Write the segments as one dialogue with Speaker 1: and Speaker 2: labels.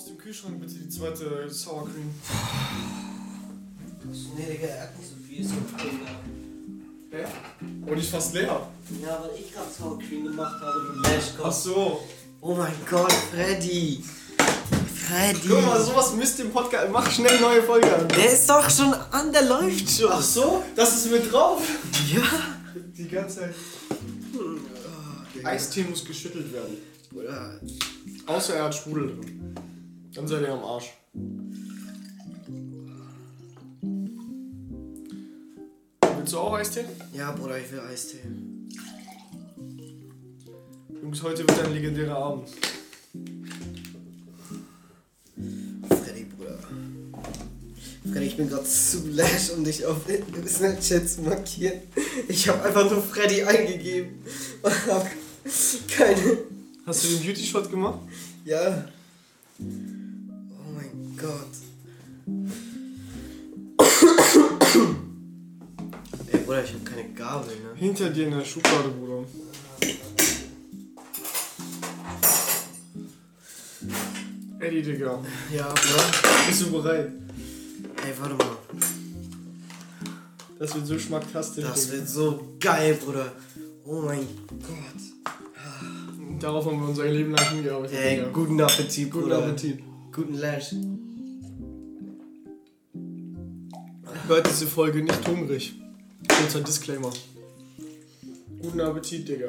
Speaker 1: aus dem Kühlschrank bitte die zweite Sour Cream.
Speaker 2: Nee, Digga, er hat nicht so viel Sour Cream gehabt.
Speaker 1: Ja? Und ist fast leer.
Speaker 2: Ja, weil ich gerade Sour Cream gemacht habe mit Lash
Speaker 1: Ach so.
Speaker 2: Oh mein Gott, Freddy. Freddy.
Speaker 1: Guck mal, sowas müsst ihr im Podcast. Mach schnell eine neue Folge an.
Speaker 2: Der ist doch schon an, der läuft schon.
Speaker 1: Ach so, das ist mit drauf.
Speaker 2: Ja.
Speaker 1: Die ganze Zeit. Eistee muss geschüttelt werden.
Speaker 2: Bruder.
Speaker 1: Außer er hat Sprudel drin. Dann seid ihr am Arsch. Willst du auch Eistee?
Speaker 2: Ja, Bruder, ich will Eistee.
Speaker 1: Jungs, heute wird ein legendärer Abend.
Speaker 2: Freddy, Bruder. Freddy, ich bin gerade zu lash, um dich auf Snapchat zu markieren. Ich habe einfach nur Freddy eingegeben und hab keine.
Speaker 1: Hast du den Beauty Shot gemacht?
Speaker 2: Ja. Oh mein Gott. Ey, Bruder, ich habe keine Gabel, ne?
Speaker 1: Hinter dir in der Schublade, Bruder. Eddie, Digga.
Speaker 2: Ja, Bruder.
Speaker 1: Bist du bereit?
Speaker 2: Ey, warte mal.
Speaker 1: Das wird so schmacktastisch.
Speaker 2: Das
Speaker 1: Digga.
Speaker 2: wird so geil, Bruder. Oh mein Gott.
Speaker 1: Darauf haben wir unser Leben lang hingearbeitet.
Speaker 2: Ey,
Speaker 1: Digga.
Speaker 2: guten Appetit,
Speaker 1: Guten
Speaker 2: Bruder.
Speaker 1: Appetit.
Speaker 2: Guten Lash.
Speaker 1: Hört diese Folge nicht hungrig. Kurzer Disclaimer. Guten Appetit, Digga.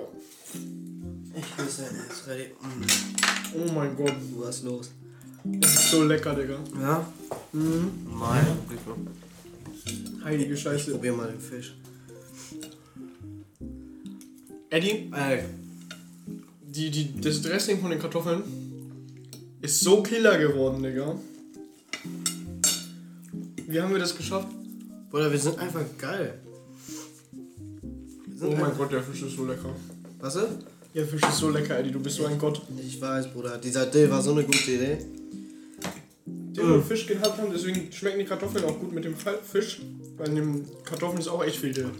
Speaker 2: Ich muss sein, ist ready. Mm,
Speaker 1: Oh mein Gott.
Speaker 2: was ist los?
Speaker 1: Das ist so lecker, Digga.
Speaker 2: Ja?
Speaker 1: Mhm.
Speaker 2: Nein.
Speaker 1: Heilige
Speaker 2: Ich
Speaker 1: Scheiße.
Speaker 2: probier mal den Fisch.
Speaker 1: Eddie,
Speaker 2: Ey.
Speaker 1: die, die, das Dressing von den Kartoffeln ist so killer geworden, Digga. Wie haben wir das geschafft?
Speaker 2: Bruder, wir sind einfach geil.
Speaker 1: Oh mein Gott, der Fisch ist so lecker.
Speaker 2: Was ist?
Speaker 1: Der Fisch ist so lecker, Eddie. Du bist so ein Gott.
Speaker 2: Ich weiß, Bruder. Dieser Dill war so eine gute Idee.
Speaker 1: Den wir Fisch gehabt haben, deswegen schmecken die Kartoffeln auch gut mit dem Fisch. Weil in den Kartoffeln ist auch echt viel drin.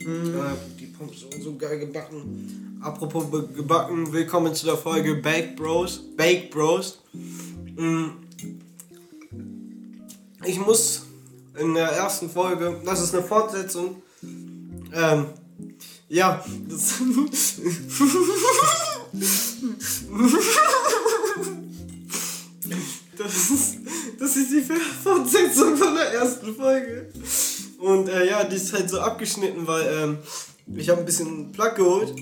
Speaker 2: Ja, die Pommes sind so geil gebacken. Apropos gebacken, willkommen zu der Folge Bake Bros. Bake Bros. Mm. Ich muss in der ersten Folge, das ist eine Fortsetzung. Ähm, ja, das. Das ist, das ist die Fortsetzung von der ersten Folge. Und äh, ja, die ist halt so abgeschnitten, weil ähm, ich habe ein bisschen Plug geholt.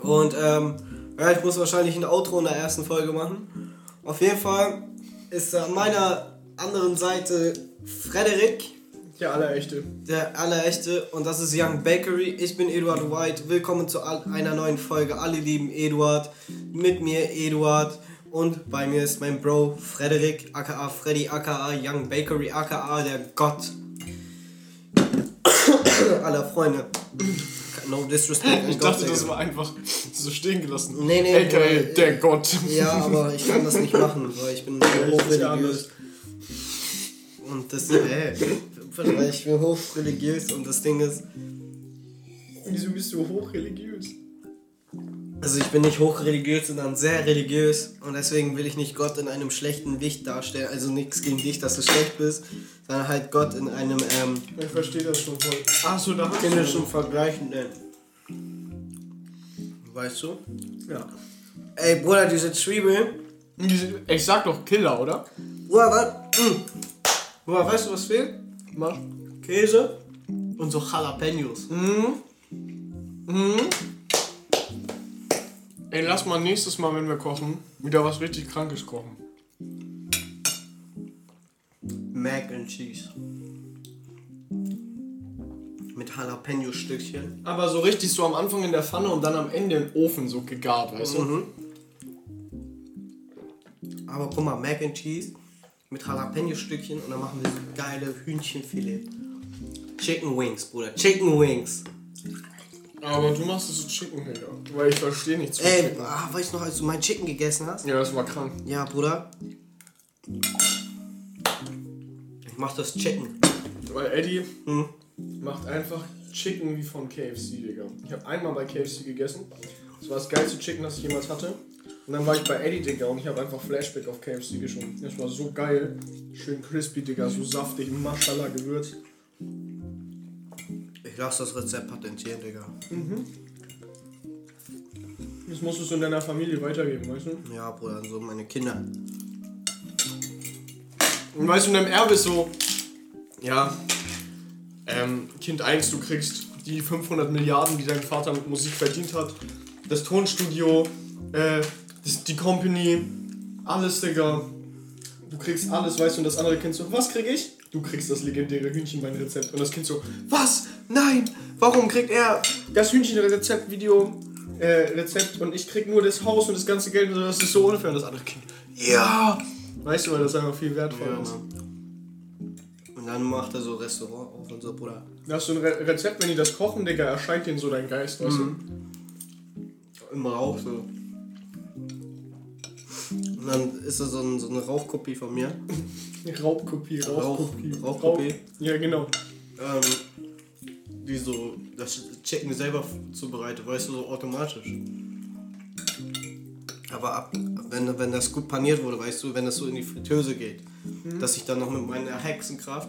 Speaker 2: Und ähm, ja, ich muss wahrscheinlich ein Outro in der ersten Folge machen. Auf jeden Fall ist an meiner anderen Seite Frederik,
Speaker 1: Der allerechte.
Speaker 2: der allerechte, und das ist Young Bakery. Ich bin Eduard White. Willkommen zu einer neuen Folge. Alle lieben Eduard. Mit mir Eduard. Und bei mir ist mein Bro Frederik, aka Freddy, aka Young Bakery, aka der Gott aller Freunde. No disrespect.
Speaker 1: Ich dachte, das war einfach so stehen gelassen.
Speaker 2: Nee, nee,
Speaker 1: AKA
Speaker 2: Bruder,
Speaker 1: der Gott.
Speaker 2: Ja, aber ich kann das nicht machen, weil ich bin hochreligiös. Und das, äh, weil ich bin hochreligiös und das Ding ist,
Speaker 1: Wieso bist du hochreligiös?
Speaker 2: also ich bin nicht hochreligiös, sondern sehr religiös und deswegen will ich nicht Gott in einem schlechten Licht darstellen. Also nichts gegen dich, dass du schlecht bist, sondern halt Gott in einem ähm,
Speaker 1: Ich verstehe das schon voll. Achso, da hast du
Speaker 2: himmlischen Vergleichenden. Weißt du?
Speaker 1: Ja.
Speaker 2: Ey, Bruder, diese Zwiebeln.
Speaker 1: Diese- Ich sag doch Killer, oder?
Speaker 2: Bruder, was? Bruder, weißt du, was fehlt?
Speaker 1: Mach.
Speaker 2: Käse und so Jalapenos.
Speaker 1: Mhm. Mhm. Ey, lass mal nächstes Mal, wenn wir kochen, wieder was richtig Krankes kochen.
Speaker 2: Mac and Cheese. Mit Jalapeno-Stückchen.
Speaker 1: Aber so richtig so am Anfang in der Pfanne und dann am Ende im Ofen so gegart, weißt du?
Speaker 2: Mhm. Aber guck mal, Mac and Cheese mit Jalapeno-Stückchen und dann machen wir so geile Hühnchenfilet. Chicken Wings, Bruder. Chicken Wings.
Speaker 1: Aber du machst es so Chicken, Digga. Weil ich verstehe nichts
Speaker 2: Ey,
Speaker 1: Chicken.
Speaker 2: ah, weißt du noch, als du mein Chicken gegessen hast?
Speaker 1: Ja, das war krank.
Speaker 2: Ja, Bruder. Ich mach das Chicken.
Speaker 1: Weil Eddie
Speaker 2: Hm.
Speaker 1: macht einfach Chicken wie von KFC, Digga. Ich habe einmal bei KFC gegessen. Das war das geilste Chicken, das ich jemals hatte. Und dann war ich bei Eddie, Digga, und ich habe einfach Flashback auf KFC geschoben. Das war so geil. Schön crispy, Digga, so saftig, Maschallah gewürzt.
Speaker 2: Ich lasse das Rezept patentieren, Digga.
Speaker 1: Das musst du so in deiner Familie weitergeben, weißt du?
Speaker 2: Ja, Bruder, so meine Kinder.
Speaker 1: Und weißt du, in deinem Erbe ist so, ja, ähm, Kind 1, du kriegst die 500 Milliarden, die dein Vater mit Musik verdient hat, das Tonstudio, äh, das, die Company, alles, Digga. Du kriegst alles, weißt du, und das andere Kind so, was krieg ich? Du kriegst das legendäre Hühnchenbein-Rezept. Und das Kind so, was? Nein! Warum kriegt er das Hühnchenrezept-Video, äh, Rezept und ich krieg nur das Haus und das ganze Geld und so, das ist so unfair. Und das andere Kind, ja! Weißt du, weil das einfach viel wertvoll
Speaker 2: Ja,
Speaker 1: ist.
Speaker 2: Und dann macht er so Restaurant auf und so, Bruder.
Speaker 1: Da hast du ein Re Rezept, wenn die das kochen, Digga, erscheint denen so dein Geist, weißt
Speaker 2: Immer Rauch so. Und dann ist da so, ein, so eine Rauchkopie von mir.
Speaker 1: Raubkopie, Rauchkopie.
Speaker 2: Rauch- Rauchkopie.
Speaker 1: Rauch- Ja, genau.
Speaker 2: Ähm, die so das Chicken selber zubereitet, weißt du, so automatisch. Aber ab, wenn, wenn das gut paniert wurde, weißt du, wenn das so in die Fritteuse geht, dass ich dann noch mit meiner Hexenkraft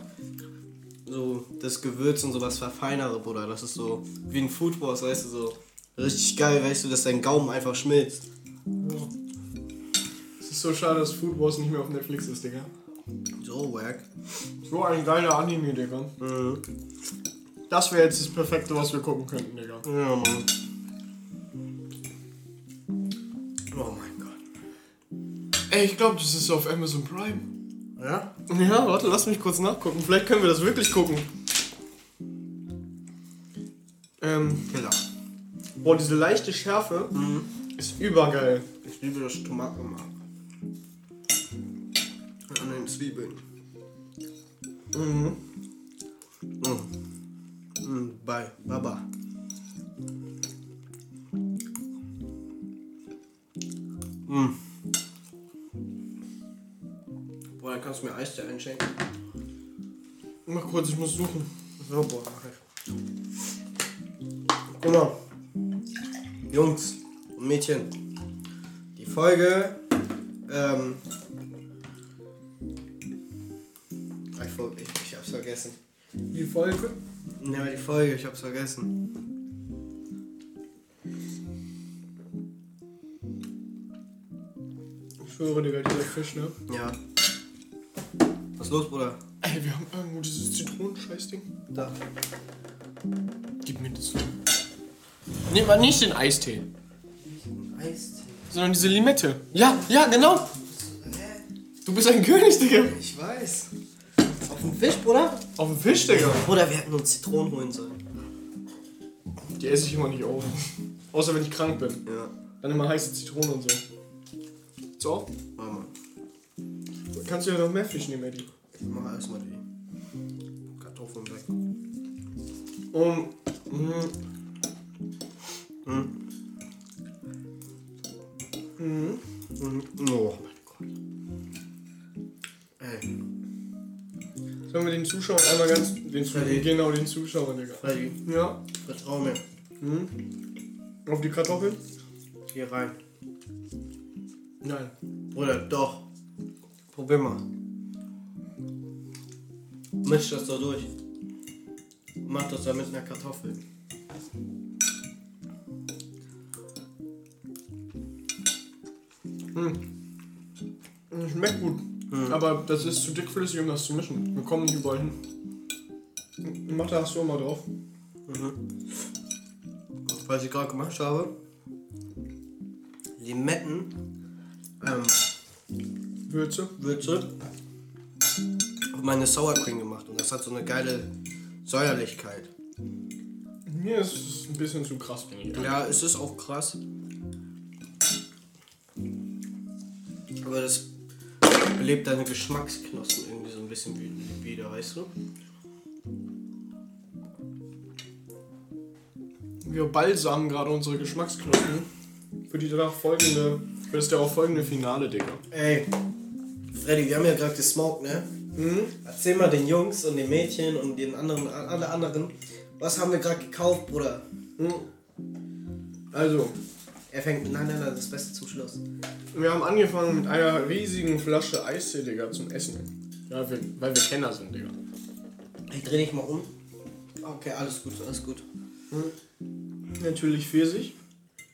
Speaker 2: so das Gewürz und sowas verfeinere, Bruder. Das ist so wie ein Food Wars, weißt du, so richtig geil, weißt du, dass dein Gaumen einfach schmilzt.
Speaker 1: Ja. Ist so schade, dass Food Wars nicht mehr auf Netflix ist, Digga.
Speaker 2: So wack.
Speaker 1: So ein geiler Anime, Digga.
Speaker 2: Mhm.
Speaker 1: Das wäre jetzt das Perfekte, was wir gucken könnten, Digga.
Speaker 2: Ja, Mann. Oh mein Gott.
Speaker 1: Ey, ich glaube, das ist auf Amazon Prime.
Speaker 2: Ja?
Speaker 1: Ja, warte, lass mich kurz nachgucken. Vielleicht können wir das wirklich gucken. Ähm,
Speaker 2: Killer.
Speaker 1: boah, diese leichte Schärfe ist übergeil.
Speaker 2: Ich liebe das Tomatenmark. An den Zwiebeln.
Speaker 1: Mhm.
Speaker 2: Mm. Mm, bei Baba. Mm. Boah, dann kannst du mir Eistee einschenken.
Speaker 1: Mach kurz, ich muss suchen.
Speaker 2: So, boah, mach ich. Mal. Jungs und Mädchen. Die Folge. Ähm. Ich, ver- ich, ich hab's vergessen.
Speaker 1: Die Folge.
Speaker 2: Ja, die Folge, ich hab's vergessen.
Speaker 1: Ich schwöre, Digga, dieser Fisch, ne?
Speaker 2: Ja. Was ist los, Bruder?
Speaker 1: Ey, wir haben irgendwo dieses Zitronenscheißding.
Speaker 2: Da.
Speaker 1: Gib mir das. Nimm mal nicht den Eistee,
Speaker 2: Eistee.
Speaker 1: sondern diese Limette. Ja, ja, genau. Du bist ein König, Digga.
Speaker 2: Ich weiß. Auf dem Fisch, Bruder?
Speaker 1: Auf dem Fisch, Digga.
Speaker 2: Bruder, wir hätten uns Zitronen holen sollen.
Speaker 1: Die esse ich immer nicht auf. Außer wenn ich krank bin.
Speaker 2: Ja.
Speaker 1: Dann immer heiße Zitrone und so. So,
Speaker 2: Warte mal.
Speaker 1: kannst du ja noch mehr Fisch nehmen, Eddie.
Speaker 2: Ich mach erstmal die Kartoffeln weg.
Speaker 1: Um, mh,
Speaker 2: Hm?
Speaker 1: mh.
Speaker 2: Mhm. Oh mein Gott. Ey,
Speaker 1: Sollen wir den Zuschauern einmal ganz. Den Zuschauern,
Speaker 2: Freddy.
Speaker 1: genau, den Zuschauern, Digga.
Speaker 2: Freddy,
Speaker 1: Ja.
Speaker 2: vertrau mir.
Speaker 1: Mhm. Auf die Kartoffeln?
Speaker 2: Hier rein.
Speaker 1: Nein.
Speaker 2: Bruder, doch. Probier mal. Misch das da durch. Mach das da mit einer Kartoffel.
Speaker 1: Schmeckt gut. Aber das ist zu dickflüssig, um das zu mischen. Wir kommen nicht überall hin. Mathe hast du immer drauf.
Speaker 2: Was ich gerade gemacht habe. Limetten. Ähm,
Speaker 1: Würze.
Speaker 2: Würze. Auf meine Sour Cream gemacht. Und das hat so eine geile Säuerlichkeit.
Speaker 1: Mir ist es ein bisschen zu krass, finde ich.
Speaker 2: Ja, es ist auch krass. Aber das belebt deine Geschmacksknospen irgendwie so ein bisschen wie- wieder, weißt du?
Speaker 1: Wir balsamen gerade unsere Geschmacksknospen für die darauf folgende, für das darauf folgende Finale, Digga.
Speaker 2: Ey, Freddy, wir haben ja gerade gesmoked, ne?
Speaker 1: Mhm.
Speaker 2: Erzähl mal den Jungs und den Mädchen und den anderen, alle anderen, was haben wir gerade gekauft, Bruder?
Speaker 1: Mhm. Also,
Speaker 2: Er fängt. Nein, nein, nein, das Beste zum Schluss.
Speaker 1: Wir haben angefangen mit einer riesigen Flasche Eistee, Digga, zum Essen. Ja, wir, weil wir Kenner sind, Digga.
Speaker 2: Ich dreh dich mal um. Okay, alles gut, alles gut.
Speaker 1: Natürlich Pfirsich.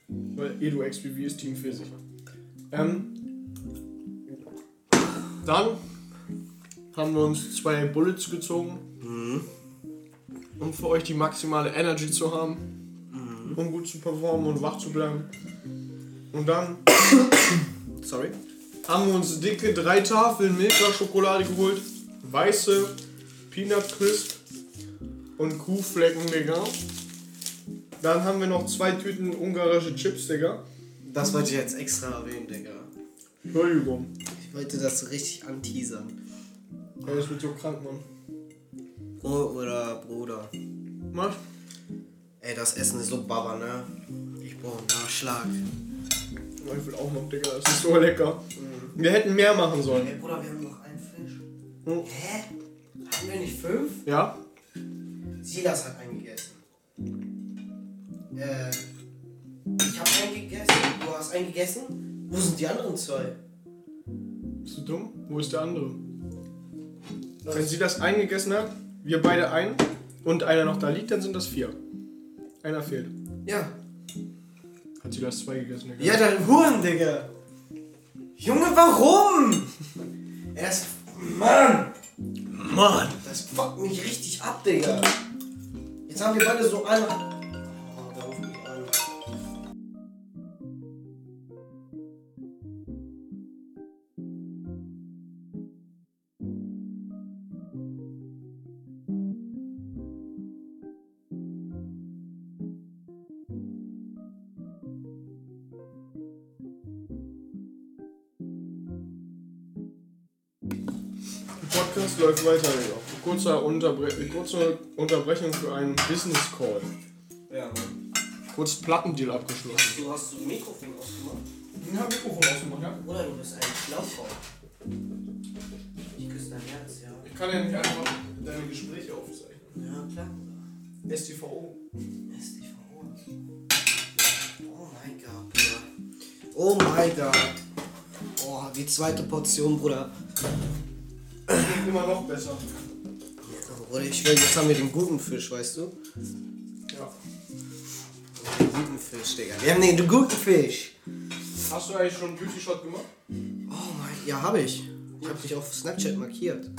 Speaker 1: Weil Edu XBV ist Team Pfirsich. Ähm, dann haben wir uns zwei Bullets gezogen. Um für euch die maximale Energy zu haben. Um gut zu performen und wach zu bleiben. Und dann
Speaker 2: Sorry.
Speaker 1: haben wir uns dicke drei Tafeln Milka-Schokolade geholt. Weiße Peanut Crisp und Kuhflecken, Digga. Dann haben wir noch zwei Tüten ungarische Chips, Digga.
Speaker 2: Das wollte ich jetzt extra erwähnen, Digga.
Speaker 1: Entschuldigung.
Speaker 2: Ich wollte das so richtig anteasern.
Speaker 1: Ja, das wird so krank, Mann.
Speaker 2: Oh, oder Bruder.
Speaker 1: Was?
Speaker 2: Ey, das Essen ist so baba, ne? Ich brauche einen Nachschlag.
Speaker 1: Ja, Ich will auch noch, Digga. Das ist so lecker. Wir hätten mehr machen sollen.
Speaker 2: Ey, Bruder, wir haben noch einen Fisch.
Speaker 1: Hm.
Speaker 2: Hä? Haben wir nicht fünf?
Speaker 1: Ja?
Speaker 2: Silas hat einen gegessen. Äh, ich habe einen gegessen. Du hast einen gegessen? Wo sind die anderen zwei?
Speaker 1: Bist du dumm? Wo ist der andere? Wenn sie das eingegessen hat, wir beide ein und einer noch da liegt, dann sind das vier. Einer fehlt.
Speaker 2: Ja.
Speaker 1: Hat sie das zwei gegessen? Digga?
Speaker 2: Ja, dein Huren, Digga. Junge, warum? Er ist. Mann!
Speaker 1: Mann!
Speaker 2: Das fuckt mich richtig ab, Digga. Jetzt haben wir beide so eine.
Speaker 1: Podcast läuft weiter, Digga. Kurzer Unterbre kurze Unterbrechung für einen Business Call.
Speaker 2: Ja, Mann.
Speaker 1: Kurz Plattendeal abgeschlossen.
Speaker 2: Du hast so ein Mikrofon ausgemacht.
Speaker 1: Ja, Mikrofon ausgemacht, ja?
Speaker 2: Oder du bist ein Schlauchraum. Ich küsse dein Herz, ja.
Speaker 1: Ich kann ja nicht einfach deine Gespräche aufzeichnen.
Speaker 2: Ja, klar.
Speaker 1: STVO.
Speaker 2: STVO. Oh mein Gott, Bruder. Oh mein Gott. Oh, die zweite Portion, Bruder.
Speaker 1: Klingt immer noch besser.
Speaker 2: Bruder, ich will, jetzt haben wir den guten Fisch, weißt du?
Speaker 1: Ja.
Speaker 2: Den guten Fisch, Digga. Wir haben den guten Fisch.
Speaker 1: Hast du eigentlich schon einen Beauty Shot gemacht?
Speaker 2: Oh mein, ja, habe ich. Ich habe dich auf Snapchat markiert.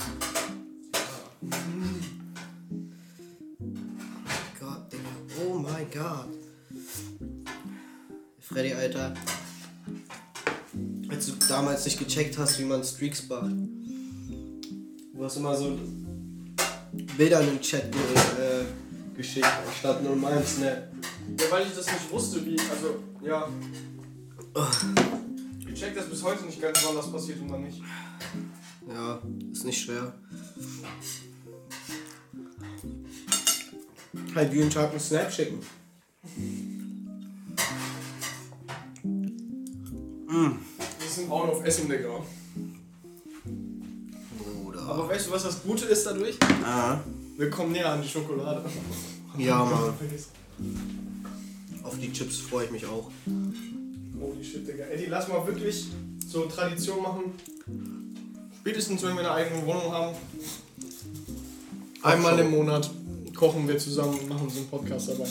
Speaker 2: Gott, Digga. Oh mein Gott. Freddy, Alter. Als du damals nicht gecheckt hast, wie man Streaks macht. Du hast immer so Bilder in den Chat ge äh, geschickt, anstatt nur meinem Snap.
Speaker 1: Ja, weil ich das nicht wusste, wie, also, ja. Ich check das bis heute nicht ganz, wann das passiert und wann nicht.
Speaker 2: Ja, ist nicht schwer. Halt jeden Tag einen Snap schicken.
Speaker 1: Wir sind auch noch auf Essen, Digga. Aber weißt du, was das Gute ist dadurch?
Speaker 2: Ah.
Speaker 1: Wir kommen näher an die Schokolade.
Speaker 2: Ja, Mann. Auf die Chips freue ich mich auch.
Speaker 1: Holy shit, Digga. Eddie, lass mal wirklich so Tradition machen. Spätestens, wenn wir eine eigene Wohnung haben. Einmal im Monat kochen wir zusammen und machen so einen Podcast dabei.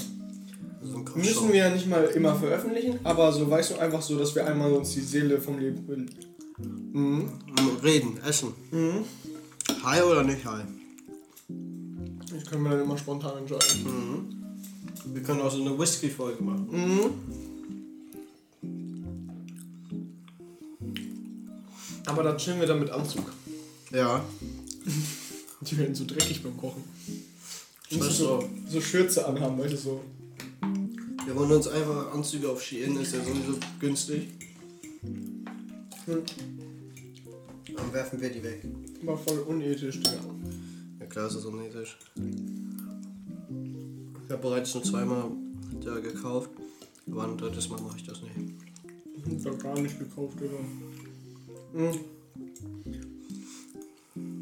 Speaker 2: So
Speaker 1: Müssen wir ja nicht mal immer veröffentlichen, aber so weißt du einfach so, dass wir einmal uns die Seele vom Leben bilden. Mhm.
Speaker 2: Reden, essen.
Speaker 1: Mhm.
Speaker 2: Hi oder nicht hi?
Speaker 1: Das können wir dann immer spontan entscheiden.
Speaker 2: Mhm. Wir können auch so eine Whisky-Folge machen.
Speaker 1: Mhm. Aber dann chillen wir dann mit Anzug.
Speaker 2: Ja.
Speaker 1: Die werden so dreckig beim Kochen.
Speaker 2: Ich
Speaker 1: du so, so Schürze anhaben, weißt du so.
Speaker 2: Wir wollen uns einfach Anzüge auf Shein, ist ja sowieso günstig.
Speaker 1: Hm.
Speaker 2: Dann werfen wir die weg.
Speaker 1: War voll unethisch, Digga.
Speaker 2: Ja klar, ist das unethisch. Ich habe bereits schon zweimal da gekauft. Aber ein drittes Mal mache ich das nicht.
Speaker 1: Ich hab gar nicht gekauft, Digga. Mhm.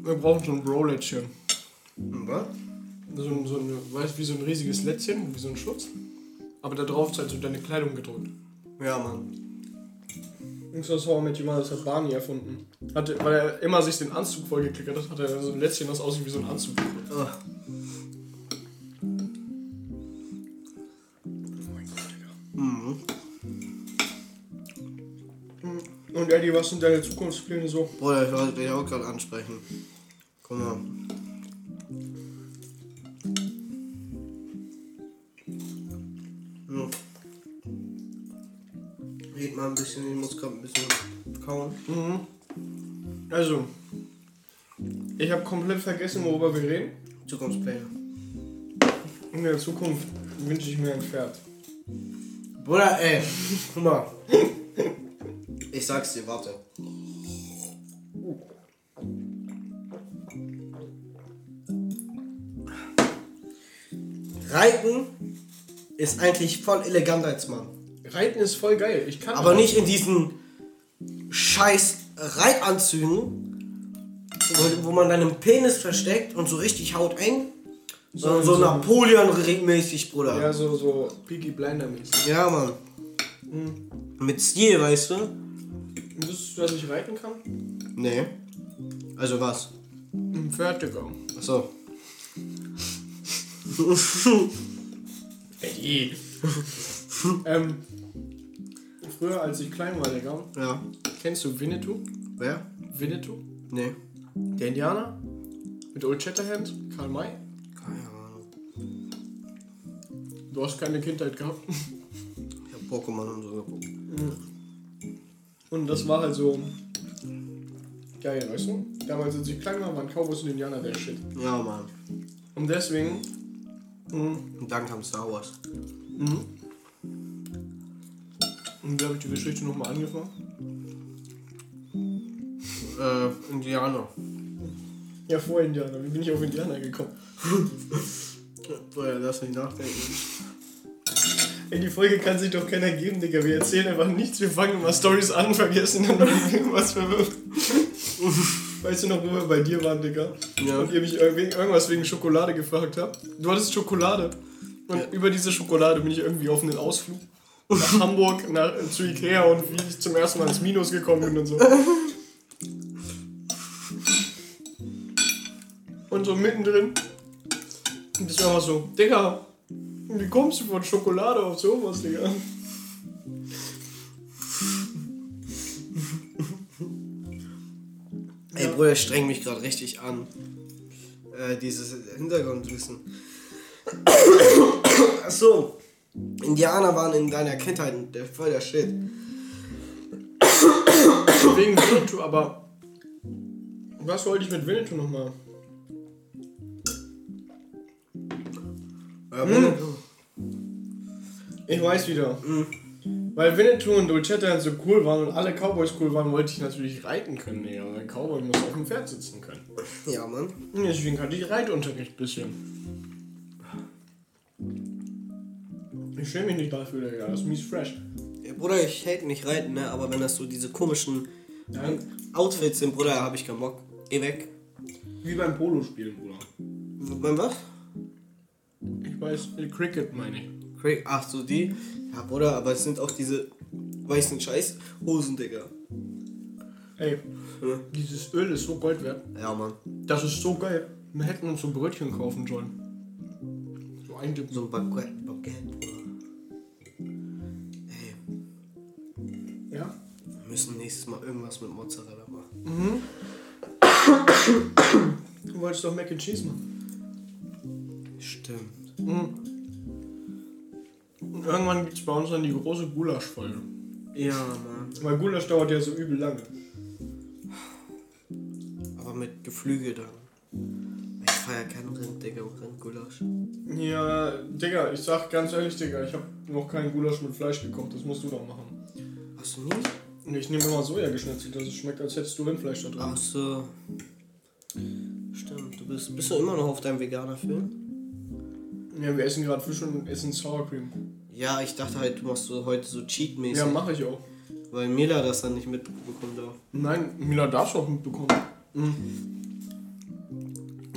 Speaker 1: Wir brauchen so ein Bro-Lätzchen.
Speaker 2: Hm, Was?
Speaker 1: So, ein- so ein, weißt du, wie so ein riesiges Lätzchen, wie so ein Schutz. Aber da drauf ist halt so deine Kleidung gedrückt.
Speaker 2: Ja, Mann.
Speaker 1: So How I Met Your Mother, das hat Barney erfunden. Hatte, weil er immer sich den Anzug vollgeklickert hat, hat er so ein Lätzchen, das aussieht wie so ein Anzug.
Speaker 2: Oh. Mhm.
Speaker 1: Und Eddie, was sind deine Zukunftspläne so?
Speaker 2: Bruder, ich wollte dich auch gerade ansprechen. Guck mal. Gerade ein bisschen kauen.
Speaker 1: Mhm. Also, ich habe komplett vergessen, worüber wir reden.
Speaker 2: Zukunftspläne.
Speaker 1: In der Zukunft wünsche ich mir ein Pferd.
Speaker 2: Bruder, ey, guck mal. Ich sag's dir, warte. Reiten ist eigentlich voll elegant als Mann.
Speaker 1: Reiten ist voll geil. Ich kann
Speaker 2: Aber nicht in diesen scheiß Reitanzügen, wo, wo man deinen Penis versteckt und so richtig hauteng, sondern so
Speaker 1: so-
Speaker 2: Napoleon-mäßig, Bruder.
Speaker 1: Ja, so, so Peaky Blinder mäßig.
Speaker 2: Ja, Mann.
Speaker 1: Mhm.
Speaker 2: Mit Stil, weißt du?
Speaker 1: Wusstest du, dass ich reiten kann?
Speaker 2: Nee. Also was?
Speaker 1: Ein Digga.
Speaker 2: Achso.
Speaker 1: Eddie. ähm, früher, als ich klein war, Digga,
Speaker 2: Ja.
Speaker 1: kennst du Winnetou?
Speaker 2: Wer?
Speaker 1: Winnetou?
Speaker 2: Nee.
Speaker 1: Der Indianer? Mit Old Shatterhand? Karl May?
Speaker 2: Keine Ahnung.
Speaker 1: Du hast keine Kindheit gehabt.
Speaker 2: Ich hab Pokémon und so geguckt.
Speaker 1: Und das war halt so geil, weißt du? Damals, als ich klein war, waren Cowboys und Indianer der Shit.
Speaker 2: Ja, Mann.
Speaker 1: Und deswegen. Mh,
Speaker 2: Und dann kam Star Wars.
Speaker 1: mh. Und wie habe ich die Geschichte nochmal angefangen?
Speaker 2: Äh, Indianer.
Speaker 1: Ja, vor Indianer. Wie bin ich auf Indianer gekommen?
Speaker 2: Bruder, lass mich nachdenken.
Speaker 1: Ey, die Folge kann sich doch keiner geben, Digga. Wir erzählen einfach nichts. Wir fangen immer Stories an, vergessen dann noch irgendwas verwirrt. Weißt du noch, wo wir bei dir waren, Digga?
Speaker 2: Ja.
Speaker 1: Und ihr mich irgendwas wegen Schokolade gefragt habt? Du hattest Schokolade. Und
Speaker 2: Ja.
Speaker 1: über diese Schokolade bin ich irgendwie auf einen Ausflug nach Hamburg, nach, zu Ikea und wie ich zum ersten Mal ins Minus gekommen bin und so. Und so mittendrin bist du einfach so, Digga, wie kommst du von Schokolade auf sowas, Digga?
Speaker 2: Ey, Bruder, ich streng mich gerade richtig an. Äh, dieses Hintergrundwissen. Achso. Indianer waren in deiner Kindheit der, voll der Shit.
Speaker 1: Wegen Winnetou, aber was wollte ich mit Winnetou nochmal?
Speaker 2: Ja, Winnetou.
Speaker 1: Ich weiß wieder. Weil Winnetou und Old Shatterhand so cool waren und alle Cowboys cool waren, wollte ich natürlich reiten können, Digga. Weil ein Cowboy muss auf dem Pferd sitzen können.
Speaker 2: Ja, Mann.
Speaker 1: Deswegen hatte ich Reitunterricht ein bisschen. Ich schäme mich nicht dafür, Digga. Das ist mies fresh.
Speaker 2: Ja, Bruder, ich hate nicht reiten, ne? Aber wenn das so diese komischen
Speaker 1: Ja,
Speaker 2: Outfits sind, Bruder, hab ich keinen Bock. Geh weg.
Speaker 1: wie beim Polospielen, Bruder.
Speaker 2: Beim was?
Speaker 1: Ich weiß, äh, Cricket meine ich.
Speaker 2: Craig. Ach so, die? Ja, Bruder, aber es sind auch diese weißen Scheißhosen, Digga.
Speaker 1: Ey,
Speaker 2: Hm?
Speaker 1: dieses Öl ist so Gold wert.
Speaker 2: Ja, Mann.
Speaker 1: Das ist so geil. Wir hätten uns so Brötchen kaufen sollen. So eindippen.
Speaker 2: So ein Baguette, Baguette, müssen nächstes Mal irgendwas mit Mozzarella machen.
Speaker 1: Du wolltest doch Mac and Cheese machen.
Speaker 2: Stimmt.
Speaker 1: Mhm. Und irgendwann gibt's bei uns dann die große Gulasch-Folge.
Speaker 2: Ja, Mann.
Speaker 1: Weil Gulasch dauert ja so übel lange.
Speaker 2: Aber mit Geflügel dann. Ich feier keinen Rind, Digga, und Rindgulasch.
Speaker 1: Ja, Digga, ich sag ganz ehrlich, Digga, ich habe noch keinen Gulasch mit Fleisch gekocht. Das musst du doch machen.
Speaker 2: Hast du nicht?
Speaker 1: Ich nehme immer Soja geschnitzelt, dass es schmeckt, als hättest du Rindfleisch da drin.
Speaker 2: Ach so. Stimmt, du bist, bist du immer noch auf deinem Veganer-Film?
Speaker 1: Ja, wir essen gerade Fisch und essen Sour Cream.
Speaker 2: Ja, ich dachte halt, du machst so heute so Cheat-mäßig.
Speaker 1: Ja, mache ich auch.
Speaker 2: weil Mila das dann nicht mitbekommen darf.
Speaker 1: Nein, Mila darfst du auch mitbekommen. Mhm.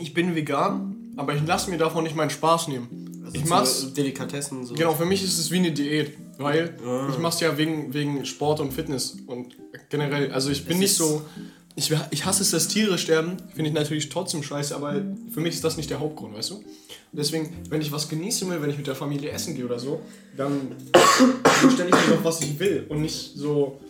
Speaker 1: Ich bin vegan, aber ich lasse mir davon nicht meinen Spaß nehmen.
Speaker 2: Also
Speaker 1: ich mach's.
Speaker 2: Delikatessen so.
Speaker 1: Genau, für mich ist es wie eine Diät. Weil ich mach's ja wegen, wegen Sport und Fitness und generell, also ich bin nicht so. Ich, ich hasse es, dass Tiere sterben, finde ich natürlich trotzdem scheiße, aber für mich ist das nicht der Hauptgrund, weißt du? Und deswegen, wenn ich was genießen will, wenn ich mit der Familie essen gehe oder so, dann stelle ich mir doch, was ich will und nicht so.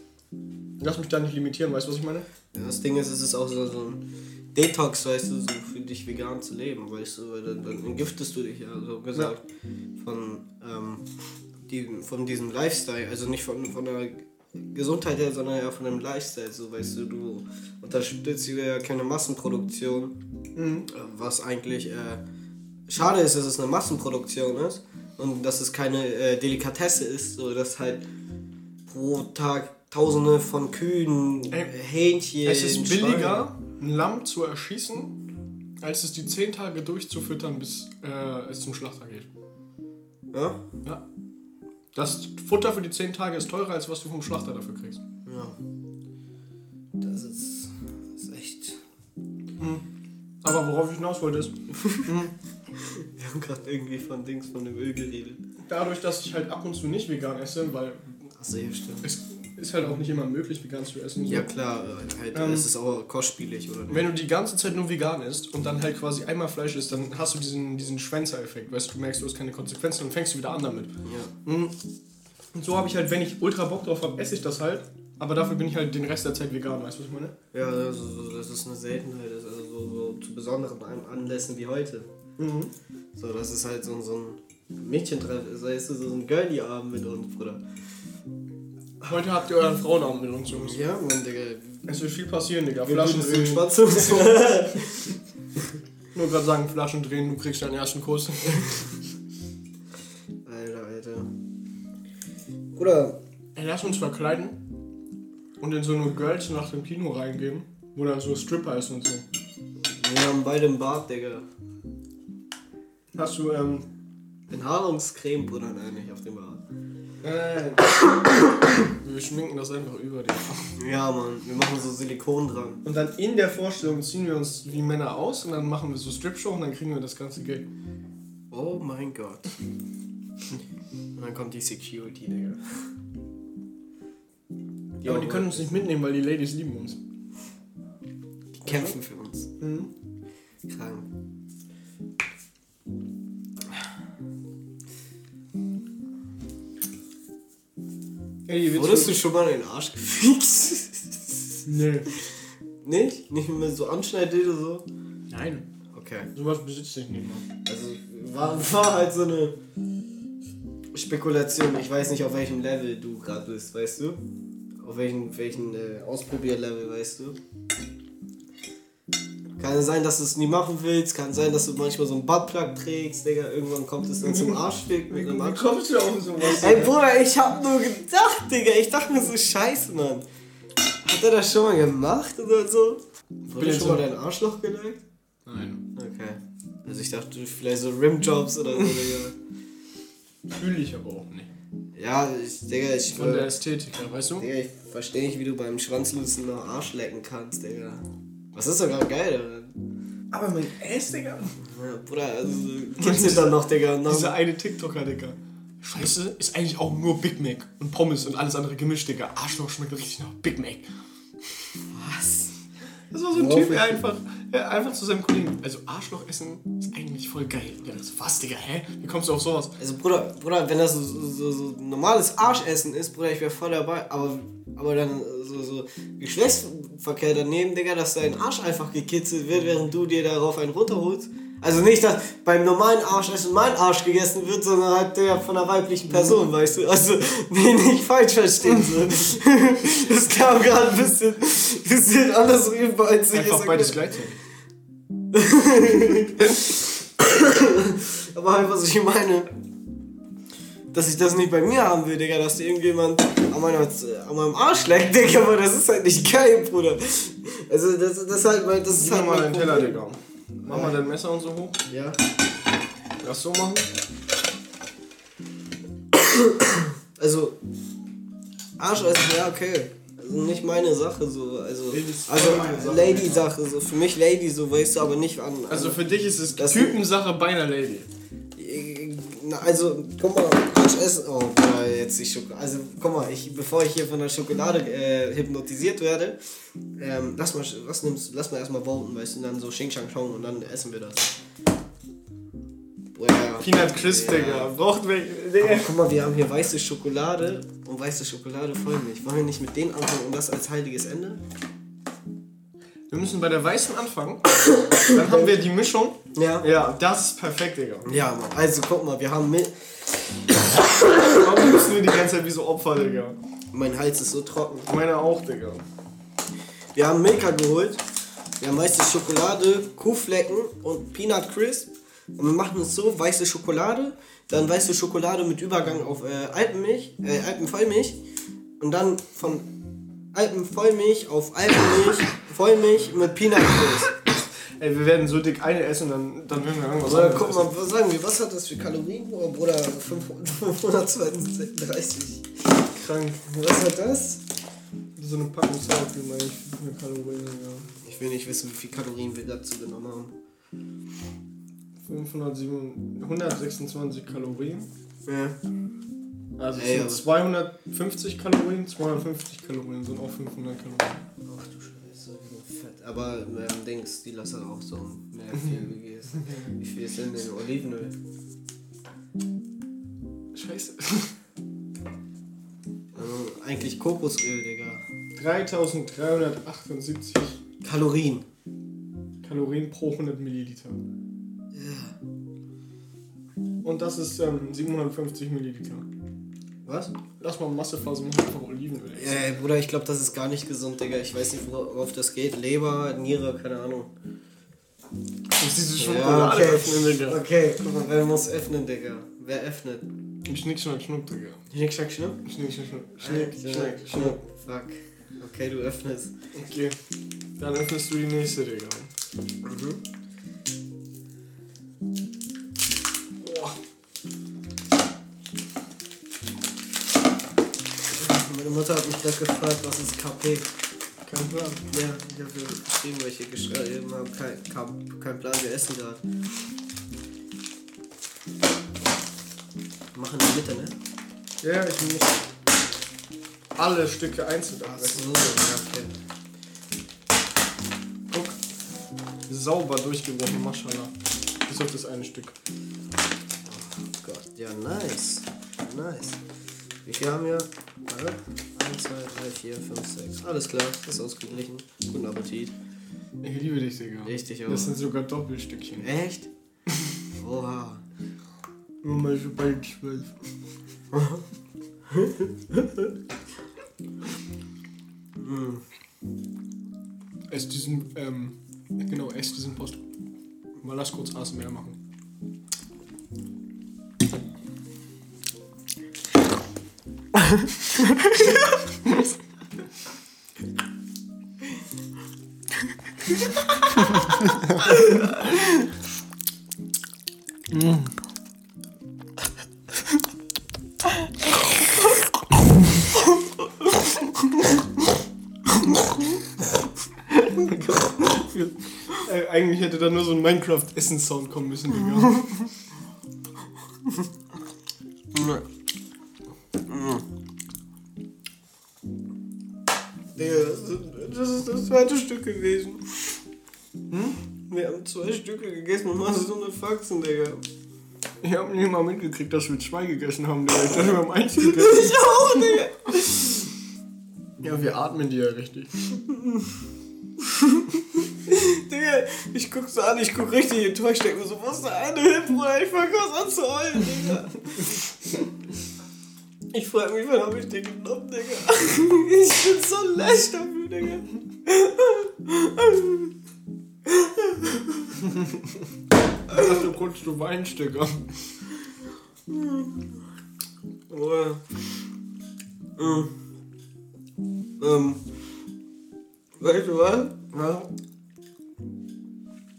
Speaker 1: Lass mich da nicht limitieren, weißt du, was ich meine?
Speaker 2: Ja, das Ding ist, es ist auch so, so ein Detox, weißt du, so für dich vegan zu leben, weißt du, weil dann, dann entgiftest du dich ja, so gesagt, von, ähm, diesem, von diesem Lifestyle, also nicht von, von der Gesundheit her, sondern ja von dem Lifestyle, so weißt du, du unterstützt ja keine Massenproduktion, äh, was eigentlich äh, schade ist, dass es eine Massenproduktion ist und dass es keine äh, Delikatesse ist, so dass halt pro Tag Tausende von Kühen,
Speaker 1: Ey,
Speaker 2: Hähnchen.
Speaker 1: Es ist billiger, ein Lamm zu erschießen, als es die 10 Tage durchzufüttern, bis äh, es zum Schlachter geht.
Speaker 2: Ja?
Speaker 1: Ja. Das Futter für die 10 Tage ist teurer, als was du vom Schlachter dafür kriegst.
Speaker 2: Ja. Das ist, das ist echt.
Speaker 1: Aber worauf ich hinaus wollte ist,
Speaker 2: Wir haben gerade irgendwie von Dings von dem Öl geredet.
Speaker 1: dadurch, dass ich halt ab und zu nicht vegan esse, weil
Speaker 2: Achso, ja, stimmt.
Speaker 1: es ist halt auch nicht immer möglich, vegan zu essen. So.
Speaker 2: Ja klar, äh, halt,
Speaker 1: Ähm,
Speaker 2: es ist auch kostspielig, oder nicht?
Speaker 1: Wenn du die ganze Zeit nur vegan isst und dann halt quasi einmal Fleisch isst, dann hast du diesen, diesen Schwänzer-Effekt. Weißt du, du merkst, du hast keine Konsequenzen und fängst du wieder an damit.
Speaker 2: Ja.
Speaker 1: Mhm. Und so habe ich halt, wenn ich ultra Bock drauf habe, esse ich das halt. Aber dafür bin ich halt den Rest der Zeit vegan, weißt du, was ich meine?
Speaker 2: Ja, also, so- das ist eine Seltenheit, das ist also so, so zu besonderen An- Anlässen wie heute.
Speaker 1: Mhm.
Speaker 2: So, das ist halt so, so ein Mädchentreff, weißt du, so ein Girlie-Abend mit uns, Bruder.
Speaker 1: Heute habt ihr euren Frauenabend mit uns, Jungs.
Speaker 2: Ja, Mann, Digga.
Speaker 1: Es wird viel passieren, Digga. Flaschen drehen.
Speaker 2: Spaß uns.
Speaker 1: Nur gerade sagen, Flaschen drehen, du kriegst deinen ersten Kuss.
Speaker 2: Alter, Alter. Bruder,
Speaker 1: Ey, lass uns verkleiden und in so eine Girls nach dem Kino reingehen, wo dann so Stripper ist und so.
Speaker 2: wir haben beide einen Bart, Digga.
Speaker 1: Hast du, ähm,
Speaker 2: Enthaarungscreme, Bruder, nein, nicht auf dem Bart.
Speaker 1: äh, wir schminken das einfach über die.
Speaker 2: Ja, Mann, wir machen so Silikon dran.
Speaker 1: Und dann in der Vorstellung ziehen wir uns wie Männer aus und dann machen wir so Strip-Show und dann kriegen wir das ganze Geld.
Speaker 2: Oh mein Gott. Und dann kommt die Security, Digga.
Speaker 1: Ja, aber die können uns nicht mitnehmen, weil die Ladies lieben uns.
Speaker 2: Die kämpfen für uns.
Speaker 1: Mhm.
Speaker 2: Krank.
Speaker 1: Ey,
Speaker 2: Wurdest du schon mal in den Arsch gefixt?
Speaker 1: Nee.
Speaker 2: nicht? Nicht mehr so anschneidet oder so?
Speaker 1: Nein.
Speaker 2: Okay.
Speaker 1: Sowas besitzt ich nicht mal.
Speaker 2: Also war, war halt so eine Spekulation. Ich weiß nicht, auf welchem Level du gerade bist, weißt du? Auf welchem, welchen äh, Ausprobierlevel, weißt du? Kann sein, dass du es nie machen willst. Kann sein, dass du manchmal so einen Buttplug trägst, Digga. Irgendwann kommt es dann zum Arschfick mit einem Buttplug.
Speaker 1: kommst du auf sowas?
Speaker 2: Ey Bruder, ich hab nur gedacht, Digga. Ich dachte mir so, scheiße, Mann. Hat er das schon mal gemacht oder so? Wurde schon mal dein Arschloch geleckt?
Speaker 1: Nein.
Speaker 2: Okay. Also ich dachte vielleicht so Rimjobs oder so, Digga.
Speaker 1: Fühle ich aber auch nicht.
Speaker 2: Ja, ich, Digga, ich,
Speaker 1: Von der Ästhetik her, weißt du?
Speaker 2: Digga, ich verstehe nicht, wie du beim Schwanzlusen noch Arsch lecken kannst, Digga. Was ist sogar geil daran?
Speaker 1: Aber mein Ass, Digga.
Speaker 2: Ja, Bruder, also kitzelt dann noch, Digga. Noch,
Speaker 1: Dieser eine TikToker, Digga. Scheiße, ist eigentlich auch nur Big Mac und Pommes und alles andere gemischt, Digga. Arschloch schmeckt richtig nach Big Mac.
Speaker 2: was?
Speaker 1: Das war so ein Typ, der einfach, der einfach zu seinem Kollegen. Also Arschloch essen ist eigentlich voll geil. Ja, das was, Digga, hä? Wie kommst du auf sowas?
Speaker 2: Also Bruder, Bruder, wenn das so, so, so, so normales Arschessen ist, Bruder, ich wäre voll dabei, aber, aber dann so, so Geschlechtsverkehr daneben, Digga, dass dein Arsch einfach gekitzelt wird, während du dir darauf einen runterholst. Also nicht, dass beim normalen Arschessen mein Arsch gegessen wird, sondern halt der von einer weiblichen Person, weißt du? Also, nee, nicht falsch verstehen. So. Das kam gerade ein bisschen, bisschen anders rüber, als ich
Speaker 1: Einfach
Speaker 2: es
Speaker 1: beides gleichzeitig.
Speaker 2: Aber halt, was ich meine, dass ich das nicht bei mir haben will, Digga, dass irgendjemand an, meiner, an meinem Arsch leckt, Digga, aber das ist halt nicht geil, Bruder. Also, das, das ist halt mein, das ist halt
Speaker 1: mal
Speaker 2: mein
Speaker 1: deinen Teller. Digga. Mach mal dein Messer und so hoch.
Speaker 2: Ja.
Speaker 1: Lass so machen.
Speaker 2: Also, Arsch essen, ja, okay. Also nicht meine Sache so, also,
Speaker 1: ist
Speaker 2: also. Lady-Sache, so für mich Lady, so weißt du, aber nicht an.
Speaker 1: Also für dich ist es
Speaker 2: Das-
Speaker 1: Typensache bei einer Lady.
Speaker 2: Na, also, guck mal, Quatsch essen. Oh, boah, jetzt die Schokolade. Also, guck mal, ich, bevor ich hier von der Schokolade äh, hypnotisiert werde, ähm, lass mal, was nimmst? Lass mal erstmal voten, weißt du, und dann so Xing Shang Chong und dann essen wir das. Boah, ja.
Speaker 1: Peanut Crisp,
Speaker 2: Ja.
Speaker 1: Digga. Braucht wir. Digga.
Speaker 2: guck mal, wir haben hier weiße Schokolade und weiße Schokolade Vollmilch. Wollen wir nicht mit denen anfangen und das als heiliges Ende?
Speaker 1: Wir müssen bei der weißen anfangen. Dann haben wir die Mischung.
Speaker 2: Ja.
Speaker 1: Ja, das ist perfekt, Digga.
Speaker 2: Ja, Mann. Also, guck mal, wir haben mit.
Speaker 1: Warum müssen wir die ganze Zeit wie so Opfer, Digga?
Speaker 2: Mein Hals ist so trocken.
Speaker 1: Meine auch, Digga.
Speaker 2: Wir haben Milka geholt. Wir haben weiße Schokolade, Kuhflecken und Peanut Crisp. Und wir machen es so: weiße Schokolade, dann weiße Schokolade mit Übergang auf äh, Alpenmilch, äh, Alpenvollmilch. Und dann von Alpenvollmilch auf Alpenmilch, Vollmilch mit Peanut Crisp.
Speaker 1: Ey, wir werden so dick eine essen, dann, dann werden wir irgendwas
Speaker 2: Oder guck mal, was sagen wir, was hat das für Kalorien? Oh, Bruder, 532.
Speaker 1: essen. Krank.
Speaker 2: Was hat das?
Speaker 1: So eine Packung Sour Cream, eigentlich. Wie viele Kalorien, Digga.
Speaker 2: Ich will nicht wissen, wie viel Kalorien wir dazu genommen haben.
Speaker 1: 507, 126 Kalorien.
Speaker 2: Ja.
Speaker 1: Also
Speaker 2: Ey,
Speaker 1: sind
Speaker 2: aber-
Speaker 1: 250 Kalorien, 250 Kalorien sind auch 500 Kalorien.
Speaker 2: Ach du Scheiße, wie fett. Aber ähm, Dings, die lassen auch so mehr viel gegessen. Wie viel ist denn in Olivenöl?
Speaker 1: Scheiße.
Speaker 2: Also, eigentlich Kokosöl, Digga.
Speaker 1: 3378
Speaker 2: Kalorien.
Speaker 1: Kalorien pro 100 Milliliter. Und das ist ähm, 750 Milliliter.
Speaker 2: Was?
Speaker 1: Lass mal Massephase machen, einfach Olivenöl.
Speaker 2: Ey, Bruder, ich glaube, das ist gar nicht gesund, Digga. Ich weiß nicht, worauf das geht. Leber, Niere, keine Ahnung.
Speaker 1: Ich muss diese
Speaker 2: Ja,
Speaker 1: Schokolade
Speaker 2: okay.
Speaker 1: öffnen, Digga.
Speaker 2: Okay, guck mal, wer muss öffnen, Digga? Wer öffnet?
Speaker 1: Schnick, schnack, schnuck, Digga.
Speaker 2: Schnick, schnack, schnuck?
Speaker 1: Schnick, schnack, schnuck. Schnick, schnack, schnuck.
Speaker 2: Fuck. Okay, du öffnest.
Speaker 1: Okay. Dann öffnest du die nächste, Digga.
Speaker 2: Mhm. Mutter hat mich gerade gefragt, was ist KP?
Speaker 1: Kein Plan.
Speaker 2: Ja, ich habe geschrieben, weil ich hier geschrieben habe, kein, kein, kein Plan, wir essen gerade. Machen die Mitte, ne?
Speaker 1: Ja, ich muss alle Stücke einzeln
Speaker 2: So,
Speaker 1: abbrechen.
Speaker 2: ja, okay.
Speaker 1: Guck. Sauber durchgebrochen, Maschallah. Bis auf das eine Stück.
Speaker 2: Oh Gott, ja, nice. Nice. Wie viel haben wir? Warte. 1, 2, 3, 4, 5, 6. Alles klar, ist ausgeglichen. Guten Appetit.
Speaker 1: Ich liebe dich, Digga.
Speaker 2: Richtig auch.
Speaker 1: Das sind sogar Doppelstückchen.
Speaker 2: Echt? Oha.
Speaker 1: Nur mal so bald zwölf. Ess diesen, ähm, genau, ess diesen Post. Mal lass kurz ASMR machen. Eigentlich hätte da nur so ein Minecraft-Essen-Sound kommen müssen. Digga,
Speaker 2: Faxen, Digga.
Speaker 1: Ich hab nicht mal mitgekriegt, dass wir zwei gegessen haben, Digga. Ich dachte, wir haben eins gegessen.
Speaker 2: Ich auch, Digga.
Speaker 1: Ja, wir atmen die ja richtig.
Speaker 2: Digga, ich guck so an, ich guck richtig enttäuscht, denk mir so, wo ist der eine Bruder? Ich fang was an zu heulen, Digga. Ich frag mich, wann hab ich den genommen, Digga? Ich bin so läsch dafür, Digga.
Speaker 1: Ich dachte kurz, du weinst, Digga.
Speaker 2: Bruder. Ähm. Ähm. Weißt du was?
Speaker 1: Ja?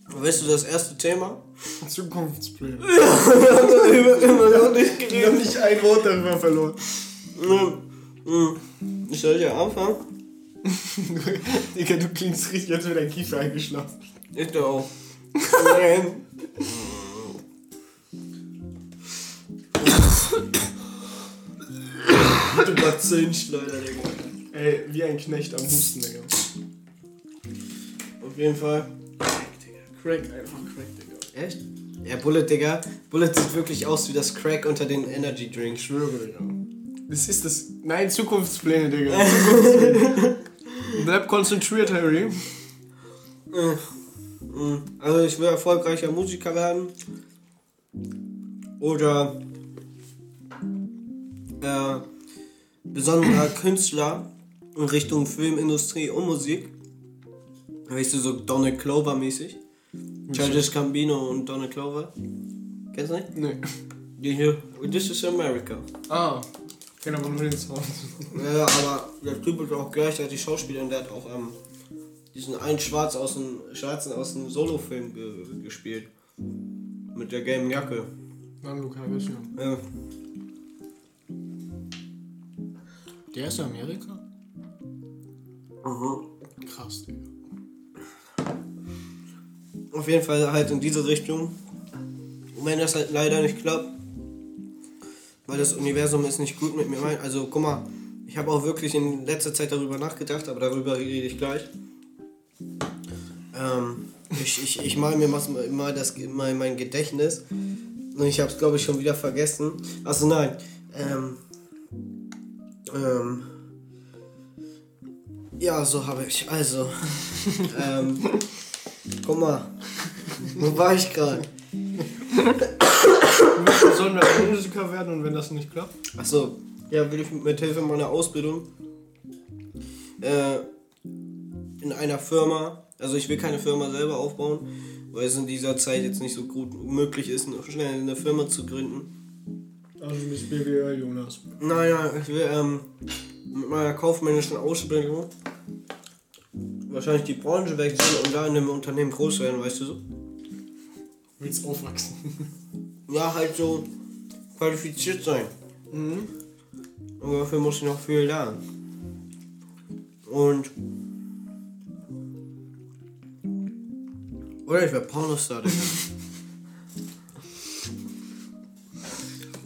Speaker 2: Weißt du das erste Thema?
Speaker 1: Zukunftspläne.
Speaker 2: immer, immer noch nicht
Speaker 1: Ich hab nicht ein Wort darüber verloren.
Speaker 2: Ich soll ja anfangen?
Speaker 1: Digga, du klingst richtig, als wäre dein Kiefer eingeschlafen.
Speaker 2: Ich doch auch. Nein du Bazillenschleuder, Digga.
Speaker 1: Ey, wie ein Knecht am Husten, Digga.
Speaker 2: Auf jeden Fall.
Speaker 1: Crack, Digga. Crack, einfach Crack, Digga.
Speaker 2: Echt? Ja, Bullet, Digga. Bullet sieht wirklich aus wie das Crack unter den Energy Drinks.
Speaker 1: Schwöre, Digga. Das ist das. Nein, Zukunftspläne, Digga. Zukunftspläne. Bleib konzentriert, Harry. Äh.
Speaker 2: Mhm. Also ich will erfolgreicher Musiker werden. Oder äh, besonderer Künstler in Richtung Filmindustrie und Musik. Weißt du, so Donald Clover mäßig. Childish Gambino und Donald Clover. Kennst du nicht?
Speaker 1: Nee.
Speaker 2: Die hier, This is America.
Speaker 1: Ah. Kenn aber nur den Sound.
Speaker 2: Ja, aber der Typ ist auch gleichzeitig Schauspieler und der hat auch ähm, diesen einen Schwarz aus dem, Schwarzen aus dem Solo-Film ge gespielt. Mit der gelben Jacke.
Speaker 1: Luca Calrissian.
Speaker 2: Ja.
Speaker 1: Der ist in Amerika?
Speaker 2: Mhm.
Speaker 1: Krass, Digga.
Speaker 2: Auf jeden Fall halt in diese Richtung. Und wenn das halt leider nicht klappt, weil das Universum ist nicht gut mit mir meint. Also guck mal, ich habe auch wirklich in letzter Zeit darüber nachgedacht, aber darüber rede ich gleich. Ähm, ich, ich, ich mal mir was, mal das mal mein Gedächtnis und ich habe es glaube ich schon wieder vergessen. Also nein. Ähm, ähm, ja, so habe ich. Also. ähm, guck mal. Wo war ich gerade?
Speaker 1: Sollen wir Musiker werden und wenn das nicht klappt?
Speaker 2: Achso, ja, will ich mit Hilfe meiner Ausbildung äh, in einer Firma, also ich will keine Firma selber aufbauen, weil es in dieser Zeit jetzt nicht so gut möglich ist, noch schnell eine Firma zu gründen.
Speaker 1: Also du bist BWL, Jonas.
Speaker 2: Naja, ich will ähm, mit meiner kaufmännischen Ausbildung wahrscheinlich die Branche wechseln und da in einem Unternehmen groß werden, weißt du so?
Speaker 1: Willst aufwachsen?
Speaker 2: Ja, halt so qualifiziert sein.
Speaker 1: Mhm.
Speaker 2: Und dafür muss ich noch viel lernen. Und. Oder ich werde Pornostar, Digga.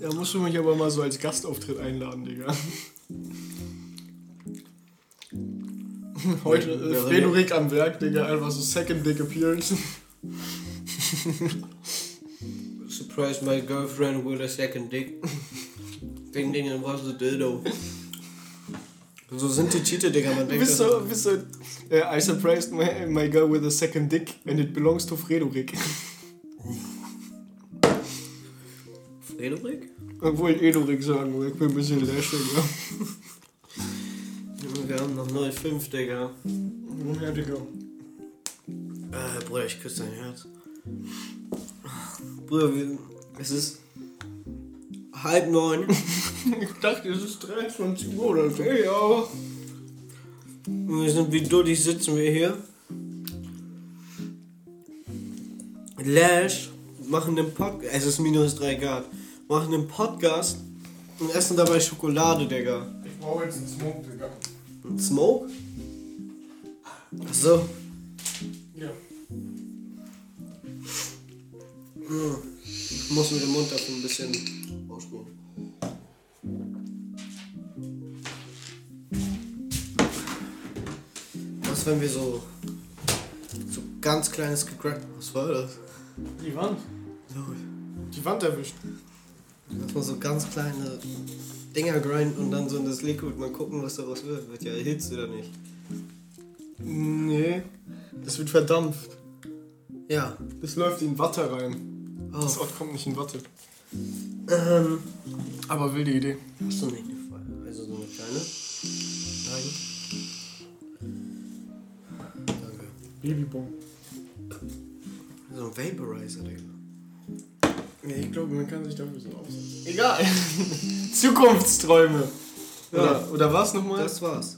Speaker 1: Ja, musst du mich aber mal so als Gastauftritt einladen, Digga. Heute äh, Frederik am Werk, Digga, einfach so Second Dick Appearance.
Speaker 2: Surprise my girlfriend with a second dick. Ding ding and was the dildo. So sind die Cheater, Digga, man denkt.
Speaker 1: Bist du, bist du, äh, I surprised my, my girl with a second dick and it belongs to Frederik.
Speaker 2: Frederik?
Speaker 1: Obwohl ich Edorik sagen will, ich bin ein bisschen lästig, ja.
Speaker 2: Wir haben noch 05, Digga.
Speaker 1: Ja, Digga.
Speaker 2: Äh, Bruder, ich küsse dein Herz. Bruder, wir, es ist halb neun.
Speaker 1: Ich dachte, es ist 23 Uhr oder so.
Speaker 2: Ja. Und wir sind wie dullig sitzen wir hier. Lash machen den Podcast. Es ist minus 3 Grad. Machen den Podcast und essen dabei Schokolade, Digga.
Speaker 1: Ich brauche jetzt einen Smoke, Digga.
Speaker 2: Und Smoke? Achso.
Speaker 1: Ja.
Speaker 2: Ich muss mit dem Mund dafür ein bisschen ausspielen. Was, wenn wir so. so ganz kleines gecrackt. Was war das?
Speaker 1: Die Wand.
Speaker 2: Lol.
Speaker 1: Die Wand erwischt.
Speaker 2: Dass man so ganz kleine Dinger grinden und dann so in das Liquid mal gucken, was daraus wird. Wird ja erhitzt oder nicht.
Speaker 1: Nee. Das wird verdampft.
Speaker 2: Ja.
Speaker 1: Das läuft in Watte rein. Das
Speaker 2: Oh.
Speaker 1: Ort kommt nicht in Watte.
Speaker 2: Ähm.
Speaker 1: Aber wilde Idee.
Speaker 2: Hast du nicht eine Frage? Also so eine kleine? Nein. Danke.
Speaker 1: Babybomb.
Speaker 2: So ein Vaporizer, Digga.
Speaker 1: Nee, ich glaube, man kann sich dafür so aufsetzen. Egal. Zukunftsträume.
Speaker 2: Ja.
Speaker 1: Oder, oder was nochmal?
Speaker 2: Das war's.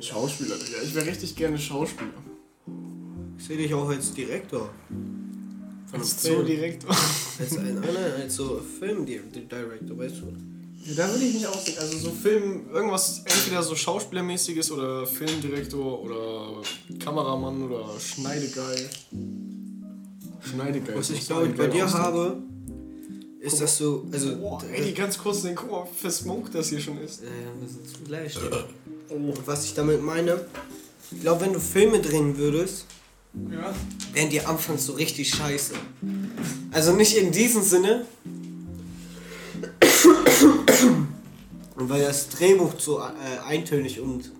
Speaker 1: Schauspieler, Digga. Ich wäre richtig gerne Schauspieler.
Speaker 2: Ich sehe dich auch als Direktor.
Speaker 1: Als direkt.
Speaker 2: Als ein, nein, nein, als so Film-Director, weißt du?
Speaker 1: Ja, da würde ich mich aussehen. Also so Film, irgendwas entweder so Schauspielermäßiges oder Filmdirektor oder Kameramann oder Schneidegeil. Schneidegeil.
Speaker 2: Was ich
Speaker 1: so
Speaker 2: glaube ich bei dir
Speaker 1: aussehen.
Speaker 2: habe, ist das so, also...
Speaker 1: Boah, ey, die ganz kurz, den guck mal, wie versmoked das hier schon ist.
Speaker 2: Ja, ja, wir sind zu gleich. Und was ich damit meine, ich glaube, wenn du Filme drehen würdest,
Speaker 1: Ja.
Speaker 2: wären die anfangs so richtig scheiße. Also nicht in diesem Sinne. Und weil das Drehbuch so äh, eintönig und